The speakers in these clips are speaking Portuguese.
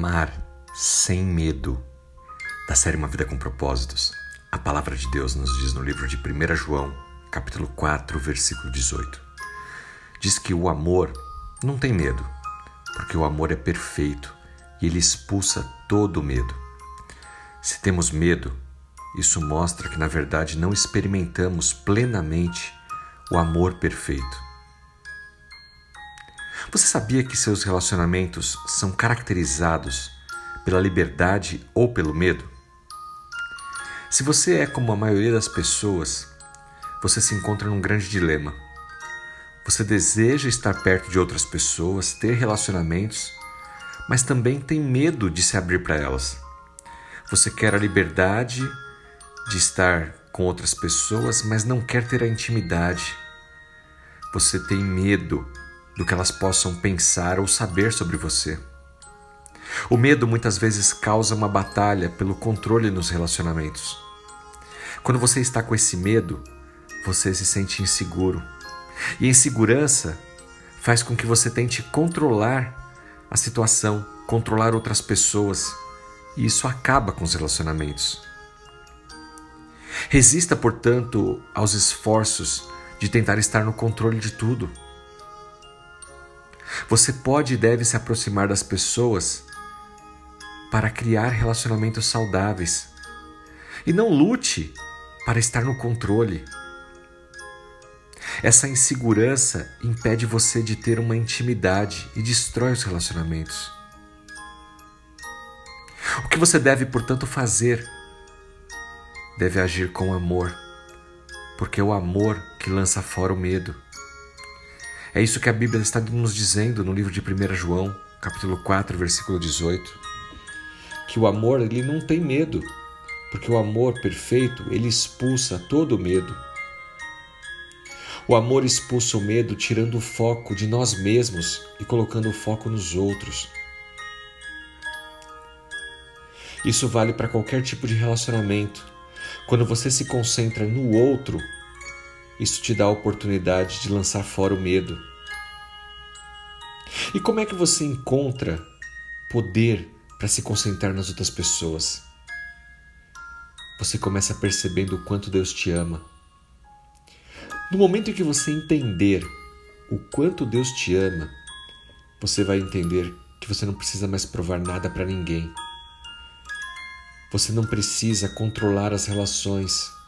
Amar sem medo. Da série Uma Vida com Propósitos. A palavra de Deus nos diz no livro de 1 João, capítulo 4, versículo 18. Diz que o amor não tem medo, porque o amor é perfeito e ele expulsa todo medo. Se temos medo, isso mostra que na verdade não experimentamos plenamente o amor perfeito. Você sabia que seus relacionamentos são caracterizados pela liberdade ou pelo medo? Se você é como a maioria das pessoas, você se encontra num grande dilema. Você deseja estar perto de outras pessoas, ter relacionamentos, mas também tem medo de se abrir para elas. Você quer a liberdade de estar com outras pessoas, mas não quer ter a intimidade. Você tem medo do que elas possam pensar ou saber sobre você. O medo muitas vezes causa uma batalha pelo controle nos relacionamentos. Quando você está com esse medo, você se sente inseguro. E insegurança faz com que você tente controlar a situação, controlar outras pessoas, e isso acaba com os relacionamentos. Resista, portanto, aos esforços de tentar estar no controle de tudo. Você pode e deve se aproximar das pessoas para criar relacionamentos saudáveis. E não lute para estar no controle. Essa insegurança impede você de ter uma intimidade e destrói os relacionamentos. O que você deve, portanto, fazer? Deve agir com amor, porque é o amor que lança fora o medo. É isso que a Bíblia está nos dizendo no livro de 1 João, capítulo 4, versículo 18. Que o amor, ele não tem medo, porque o amor perfeito, ele expulsa todo medo. O amor expulsa o medo, tirando o foco de nós mesmos e colocando o foco nos outros. Isso vale para qualquer tipo de relacionamento. Quando você se concentra no outro, isso te dá a oportunidade de lançar fora o medo. E como é que você encontra poder para se concentrar nas outras pessoas? Você começa percebendo o quanto Deus te ama. No momento em que você entender o quanto Deus te ama, você vai entender que você não precisa mais provar nada para ninguém. Você não precisa controlar as relações.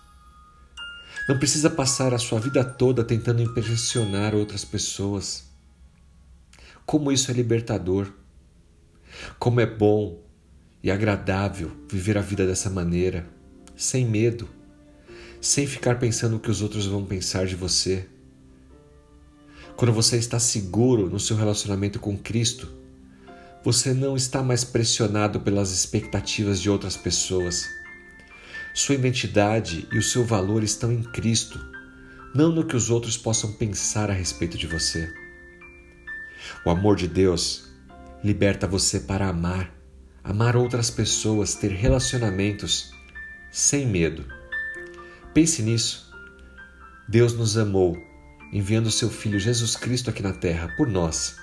Não precisa passar a sua vida toda tentando impressionar outras pessoas. Como isso é libertador. Como é bom e agradável viver a vida dessa maneira, sem medo, sem ficar pensando o que os outros vão pensar de você. Quando você está seguro no seu relacionamento com Cristo, você não está mais pressionado pelas expectativas de outras pessoas sua identidade e o seu valor estão em Cristo, não no que os outros possam pensar a respeito de você. O amor de Deus liberta você para amar, amar outras pessoas, ter relacionamentos sem medo. Pense nisso. Deus nos amou, enviando seu Filho Jesus Cristo aqui na terra por nós.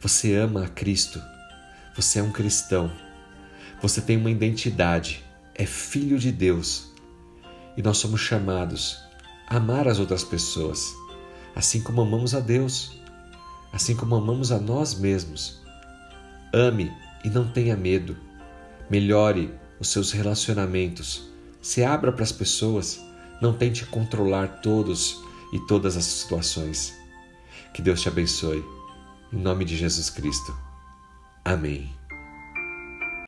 Você ama a Cristo, você é um cristão, você tem uma identidade é filho de Deus e nós somos chamados a amar as outras pessoas, assim como amamos a Deus, assim como amamos a nós mesmos. Ame e não tenha medo. Melhore os seus relacionamentos. Se abra para as pessoas. Não tente controlar todos e todas as situações. Que Deus te abençoe. Em nome de Jesus Cristo. Amém.